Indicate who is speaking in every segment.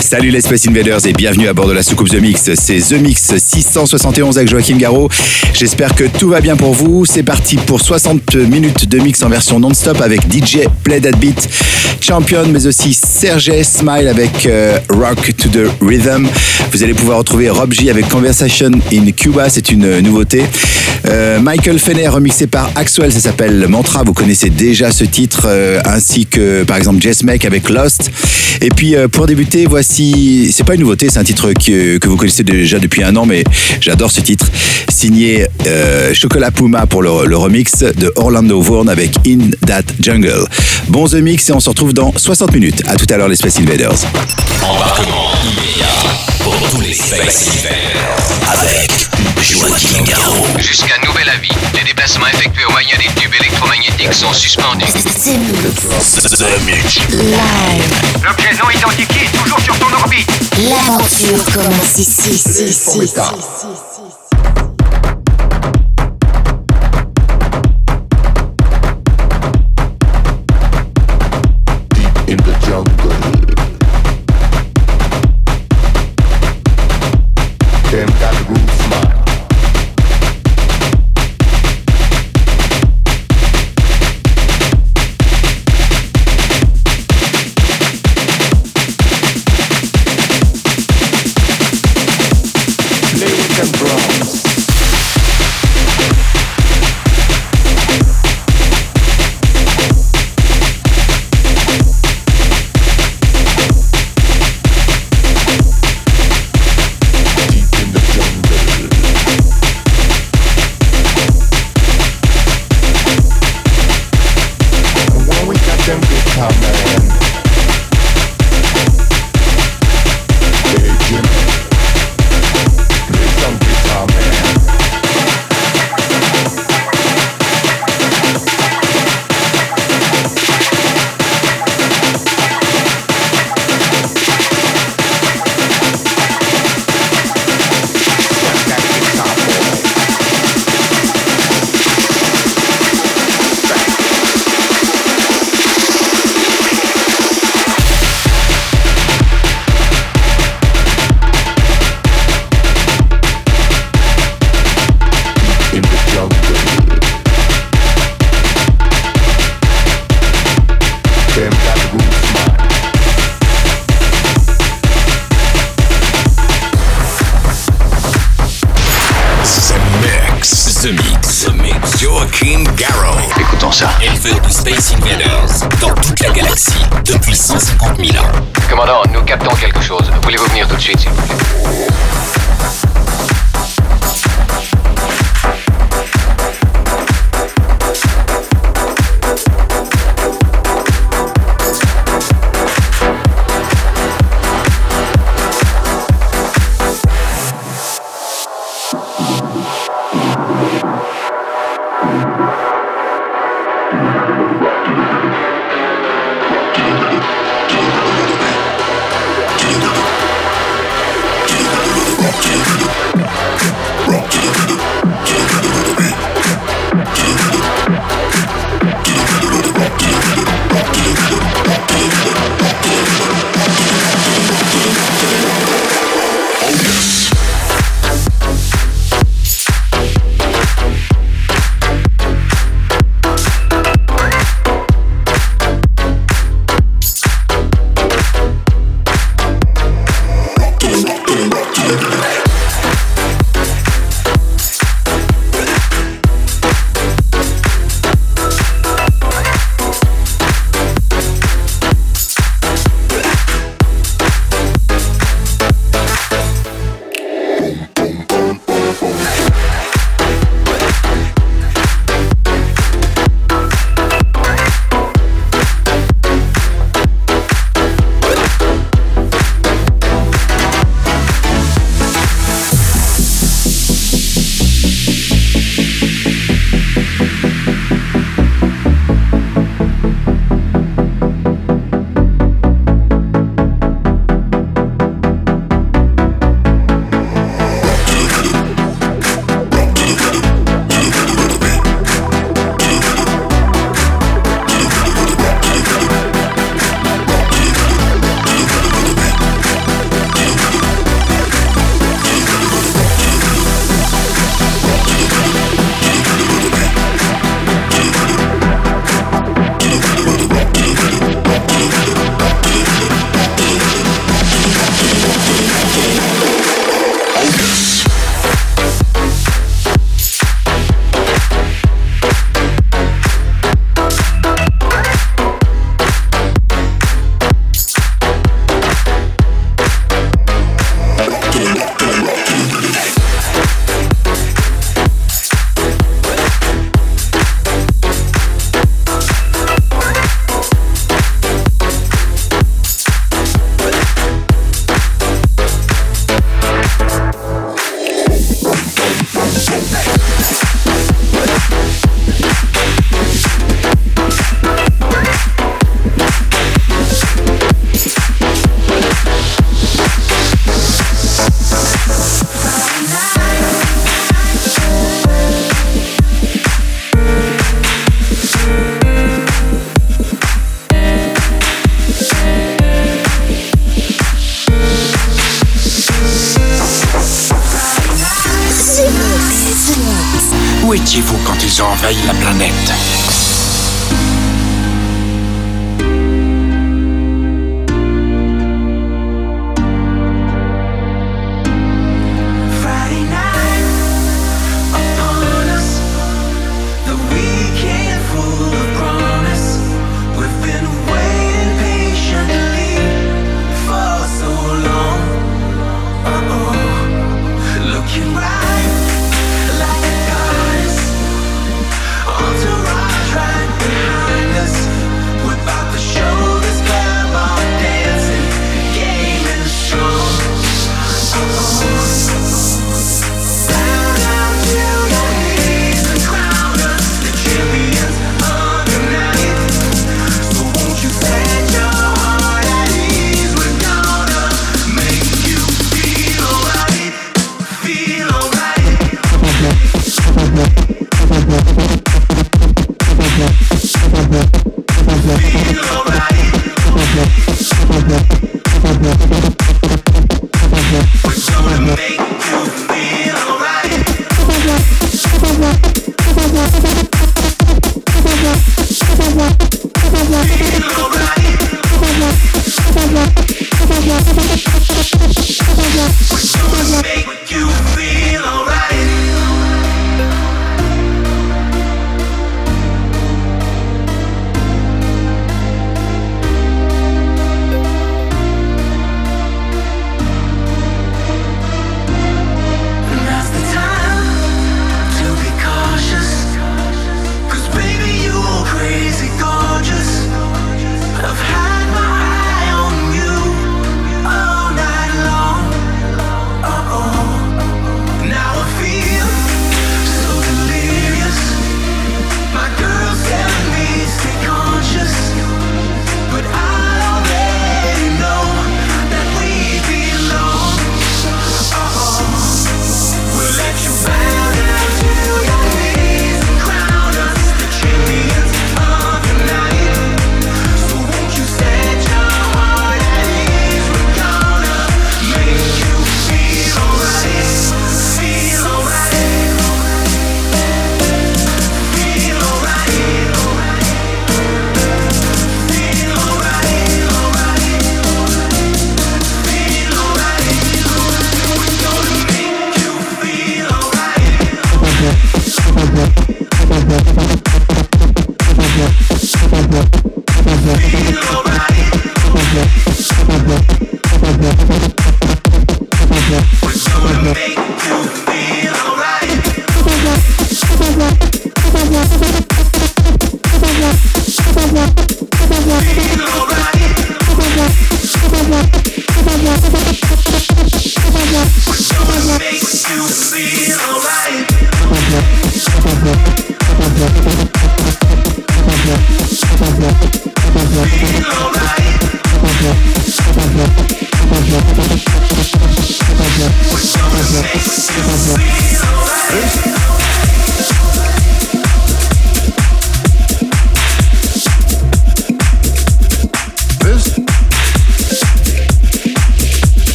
Speaker 1: Salut les Space Invaders et bienvenue à bord de la soucoupe The Mix. C'est The Mix 671 avec Joachim Garraud. J'espère que tout va bien pour vous. C'est parti pour 60 minutes de mix en version non-stop avec DJ Play That Beat, Champion, mais aussi Serge Smile avec euh, Rock to the Rhythm. Vous allez pouvoir retrouver Rob J avec Conversation in Cuba, c'est une nouveauté. Euh, Michael Fenner remixé par Axwell, ça s'appelle Mantra. Vous connaissez déjà ce titre, euh, ainsi que par exemple Jess Make avec Lost. Et puis pour débuter, voici c'est pas une nouveauté, c'est un titre que, que, vous connaissez déjà depuis un an, mais j'adore ce titre. Signé euh, Chocolat Puma pour le, le, remix de Orlando Vaughan avec In That Jungle. Bon The Mix et on se retrouve dans 60 minutes. À tout à l'heure les Space Invaders.
Speaker 2: Embarquement immédiat pour tous les Space Invaders avec Joachim Garraud.
Speaker 3: Jusqu'à nouvel avis, les déplacements effectués au moyen des tubes électromagnétiques sont suspendus.
Speaker 4: The Mix.
Speaker 2: The Mix.
Speaker 4: Live.
Speaker 3: L'objet non identifié est toujours sur ton orbite.
Speaker 4: L'aventure commence ici,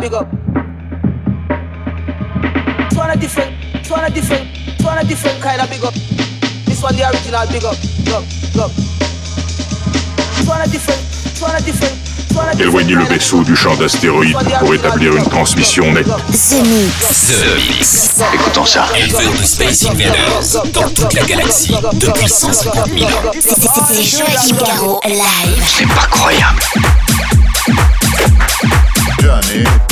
Speaker 5: Big up. This one a different, this one a different, this one a different kind of big up. This one the original big up, big up, big up. This one a different, this one a different.
Speaker 6: Éloignez le vaisseau du champ d'astéroïdes pour établir une transmission nette.
Speaker 4: The Mix.
Speaker 2: The Mix.
Speaker 7: Écoutons ça.
Speaker 2: Éleveur de Space Invaders dans toute la galaxie depuis 150 000 ans.
Speaker 4: C'est- c'est- C'est Joachim live.
Speaker 7: C'est pas croyable.
Speaker 8: Journey.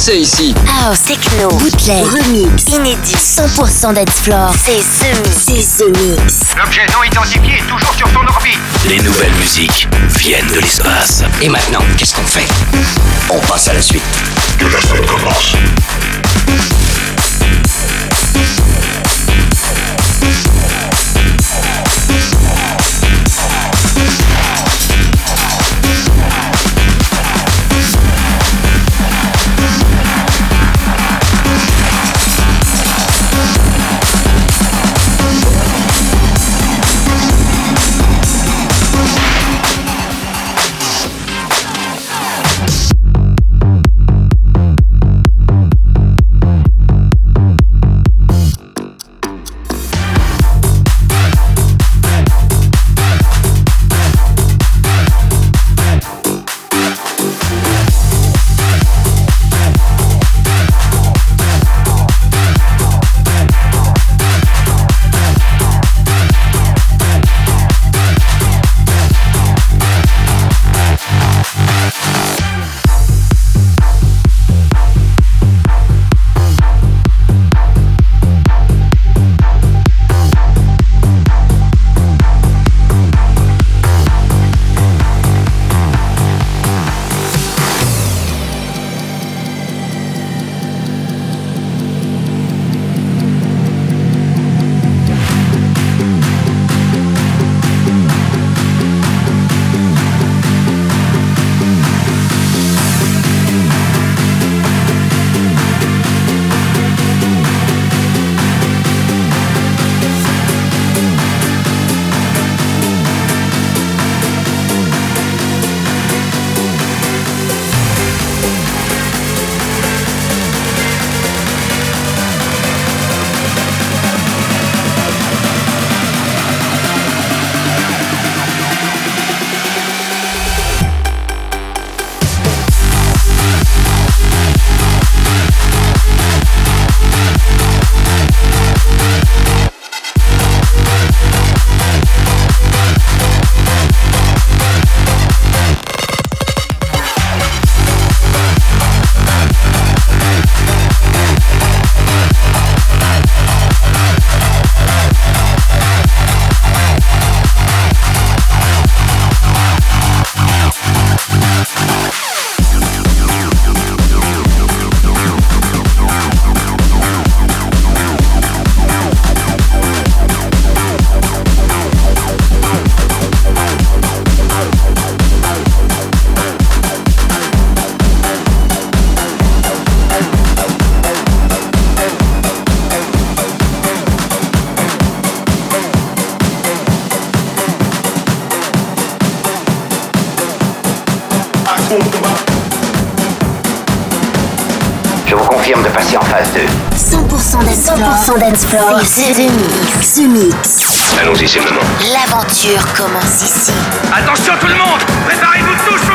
Speaker 9: danser ici.
Speaker 4: House, techno, bootleg, remix, inédit, 100% dance floor. C'est Mix. C'est Mix.
Speaker 3: L'objet non identifié est toujours sur son orbite.
Speaker 2: Les nouvelles musiques viennent de l'espace.
Speaker 9: Et maintenant, qu'est-ce qu'on fait?
Speaker 2: On passe à la suite.
Speaker 6: Que la commence.
Speaker 4: The Mix. The Mix.
Speaker 10: Allons-y, c'est le moment.
Speaker 4: L'aventure commence ici.
Speaker 11: Attention tout le monde Préparez-vous tous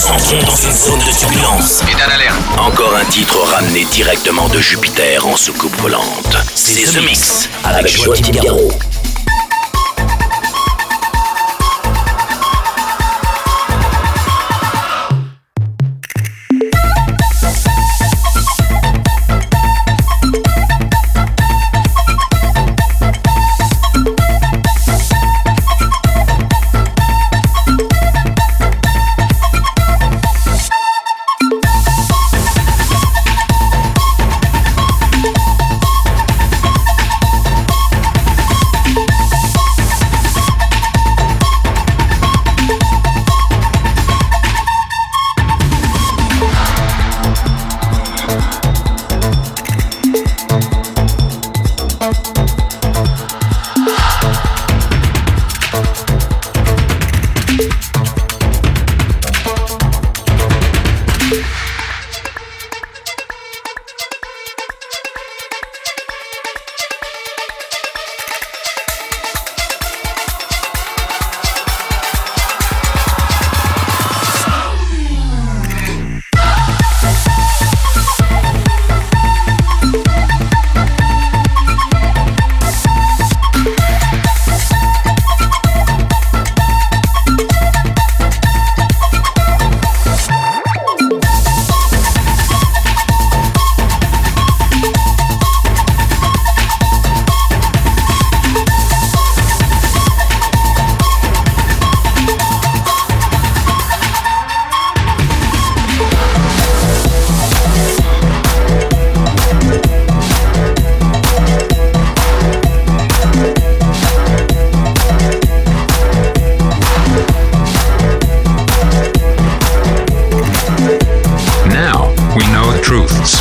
Speaker 2: nous entrons dans une zone de turbulence.
Speaker 3: État d'alerte.
Speaker 2: Encore un titre ramené directement de Jupiter en soucoupe volante. C'est The Mix avec Joachim Garraud.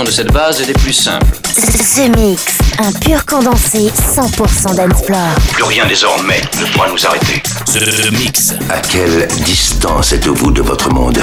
Speaker 11: De cette base est des plus simples.
Speaker 4: The Mix, un pur condensé 100% dancefloor.
Speaker 10: Plus rien désormais ne pourra nous arrêter.
Speaker 2: The Mix.
Speaker 7: À quelle distance êtes-vous de votre monde?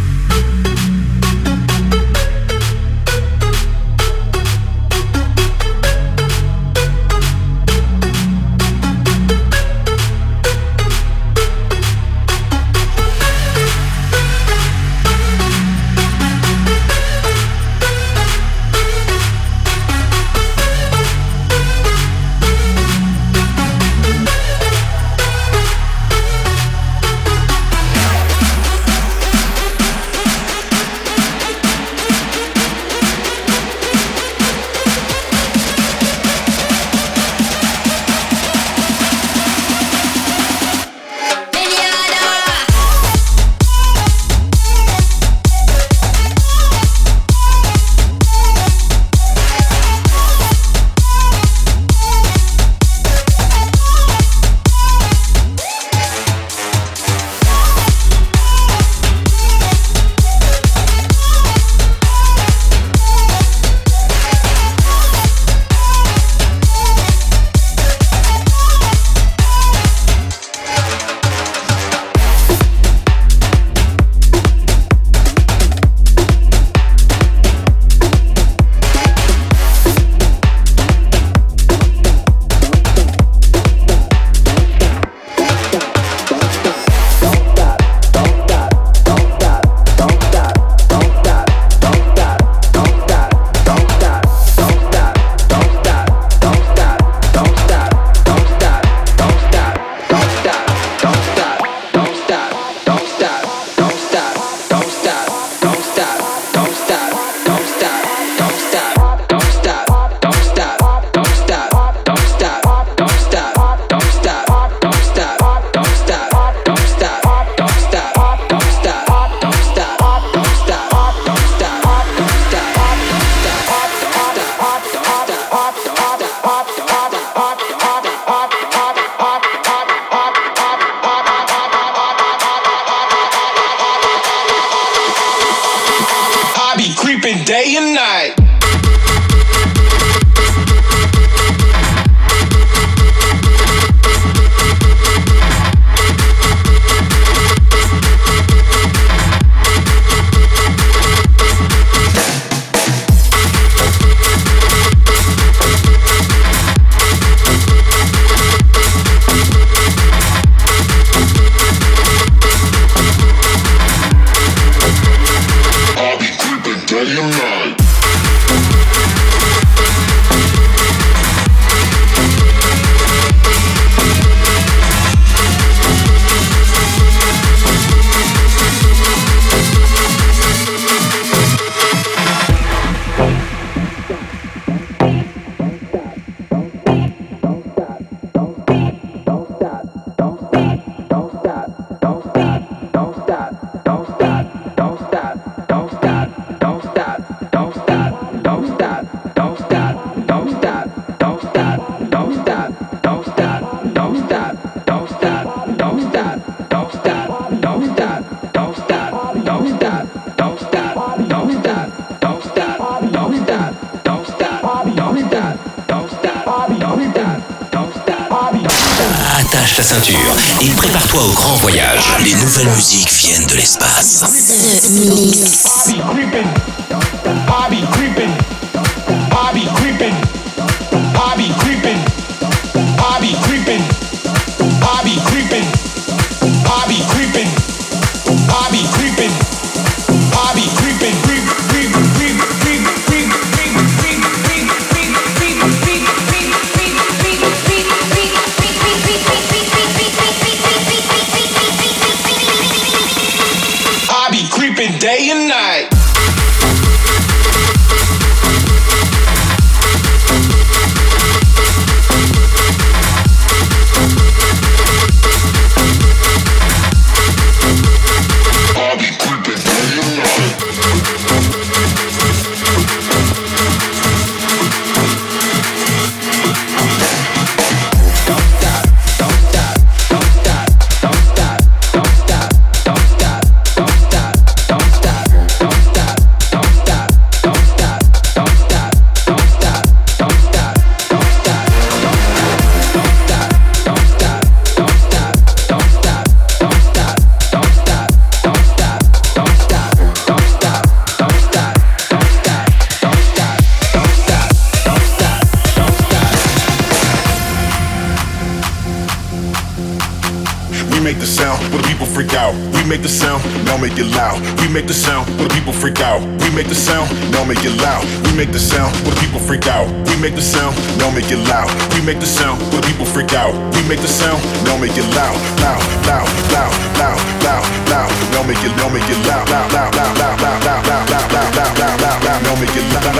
Speaker 6: We make the sound the people freak out. We make the sound, now make it loud. We make the sound the people freak out. We make the sound, now make it loud, loud, loud, loud, loud, loud, loud. Now make it, now make it loud, loud, loud, loud, loud, loud, loud, loud, loud, loud, loud, loud, loud, loud. Now make it loud.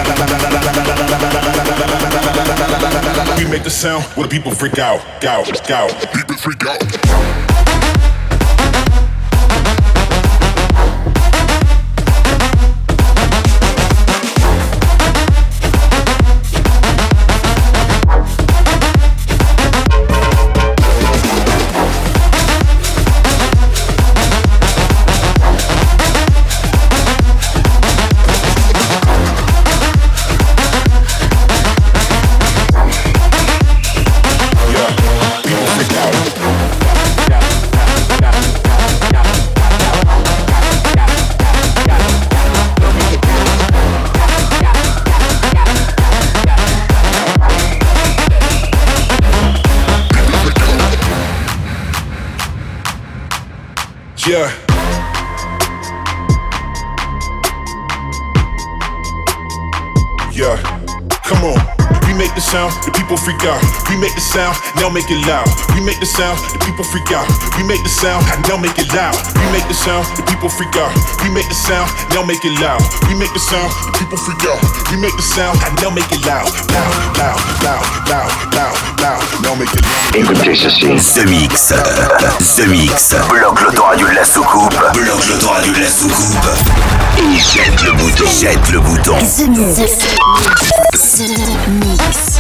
Speaker 6: We make the sound the people freak out, out, out. People freak out. Yeah. Yeah. Come on. We make the sound, the people freak out. We make the sound, now make it loud. We make the sound, the people freak out. We make the sound, now make it loud. We make the sound, the people freak out. We make the sound, now make it loud. We make the sound, the people freak out. We make the sound, now make it loud. Loud, loud, loud, loud, loud, loud. Now make it loud.
Speaker 7: Écoutez ceci.
Speaker 2: The Mix. The Mix.
Speaker 7: Bloque l'autoradio de la soucoupe.
Speaker 2: Bloque l'autoradio de la soucoupe.
Speaker 7: Et jette le bouton.
Speaker 2: Jette le bouton.
Speaker 4: The Mix. The Mix.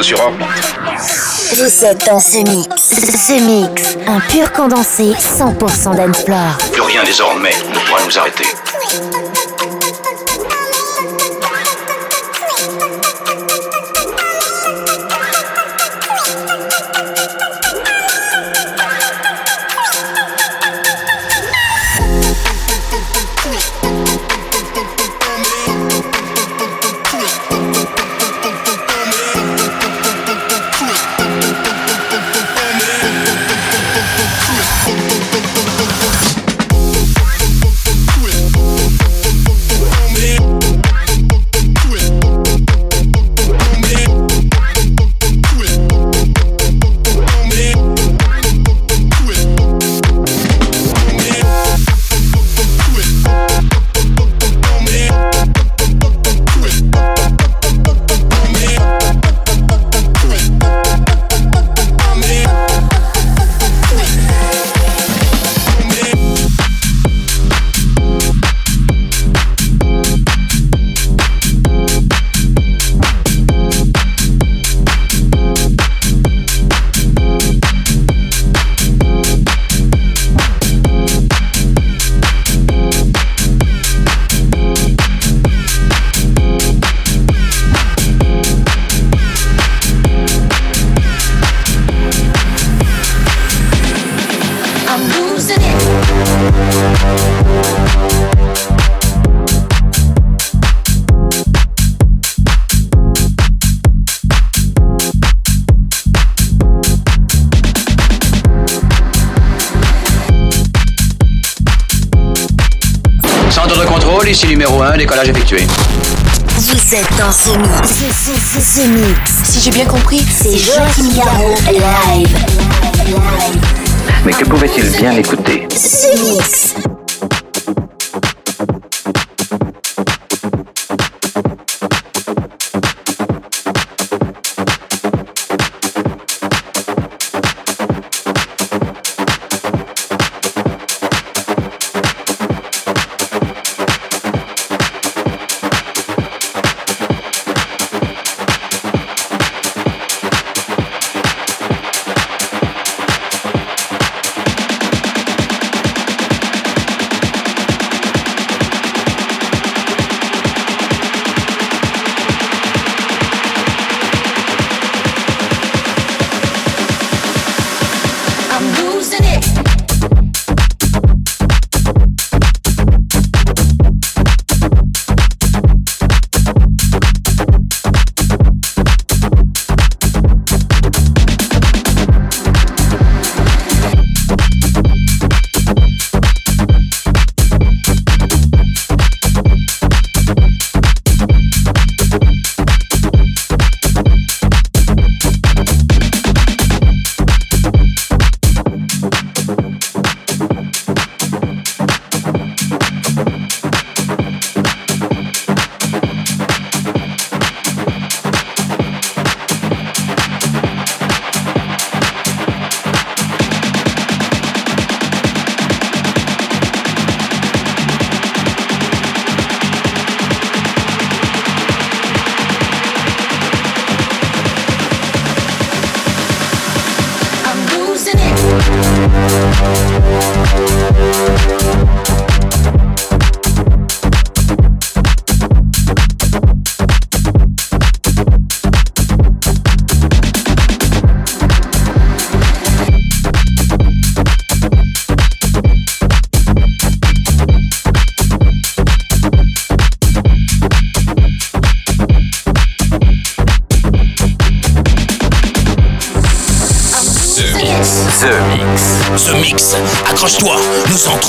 Speaker 10: Nouveau sur orbite.
Speaker 4: Vous êtes dans ce mix. Ce mix, un pur condensé 100% d'Ensplore.
Speaker 10: Plus rien désormais ne pourra nous arrêter.
Speaker 9: Décollage effectué.
Speaker 4: Vous êtes dans ce mix. Ce, mix.
Speaker 12: Si j'ai bien compris,
Speaker 4: C'est Joachim Garraud live.
Speaker 10: Mais que pouvait-il bien écouter?
Speaker 4: Ce mix.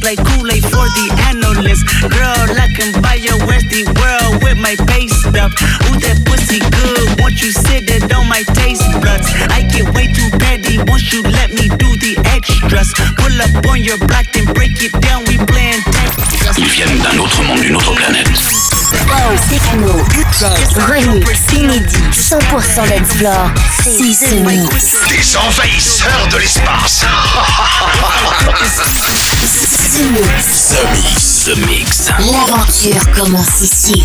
Speaker 13: Tastes like Kool-Aid for the analyst. Girl, I can buy your Westy world with my base up. Ooh, that pussy good. Once you sit it on my taste buds, I get way too petty once you let me do the extras? Pull up on your block and break it down. We playing
Speaker 2: Ils viennent d'un autre monde, d'une autre planète.
Speaker 14: House, techno, remix, inédit, 100% d'Explore. C'est ce mix.
Speaker 2: Des envahisseurs de l'espace. The Mix. The Mix.
Speaker 14: L'aventure commence ici.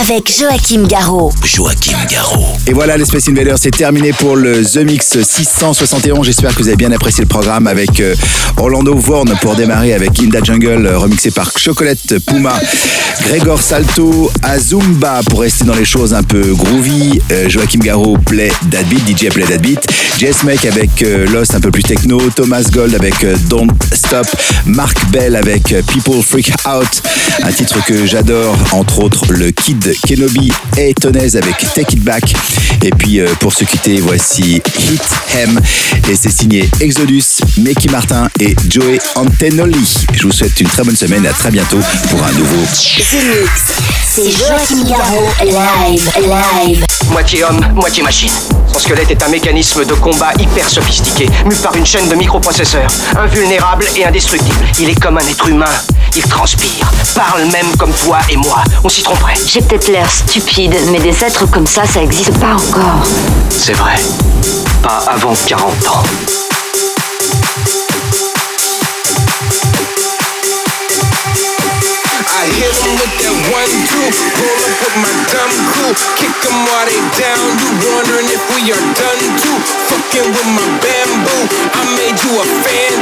Speaker 4: Avec Joachim Garraud.
Speaker 2: Joachim Garraud.
Speaker 1: Et voilà, les Space Invaders, c'est terminé pour le The Mix 671. J'espère que vous avez bien apprécié le programme avec euh, Orlando Vorn pour démarrer avec Inda Jungle, euh, remixé par Chocolate Puma, Gregor Salto, Azumba pour rester dans les choses un peu groovy, euh, Joachim Garraud, Play That Beat, DJ Play That Beat, Jess Make avec Lost un peu plus techno, Thomas Gold avec Don't Stop, Mark Bell avec People Freak Out, un titre que j'adore, entre autres le Kid Kenobi et Tonez avec Take It Back. Et puis euh, pour se quitter, voici Hit Hem et c'est signé Exodus, Mickey Martin et Joey Antenoli. Je vous souhaite une très bonne semaine et à très bientôt pour un nouveau.
Speaker 4: C'est Joachim Garraud. Live. Live.
Speaker 15: Moitié homme, moitié machine. Son squelette est un mécanisme de combat hyper sophistiqué, mu par une chaîne de microprocesseurs, invulnérable et indestructible. Il est comme un être humain. Il transpire, parle même comme toi et moi. On s'y tromperait.
Speaker 16: Peut-être l'air stupide, mais des êtres comme ça, ça existe pas encore.
Speaker 15: C'est vrai. Pas avant 40 ans.
Speaker 17: I hit 'em with that one, two. Roll up with my dumb crew. Kick 'em while they down. You wondering if we are done too? Fucking with my bamboo. I made you a fan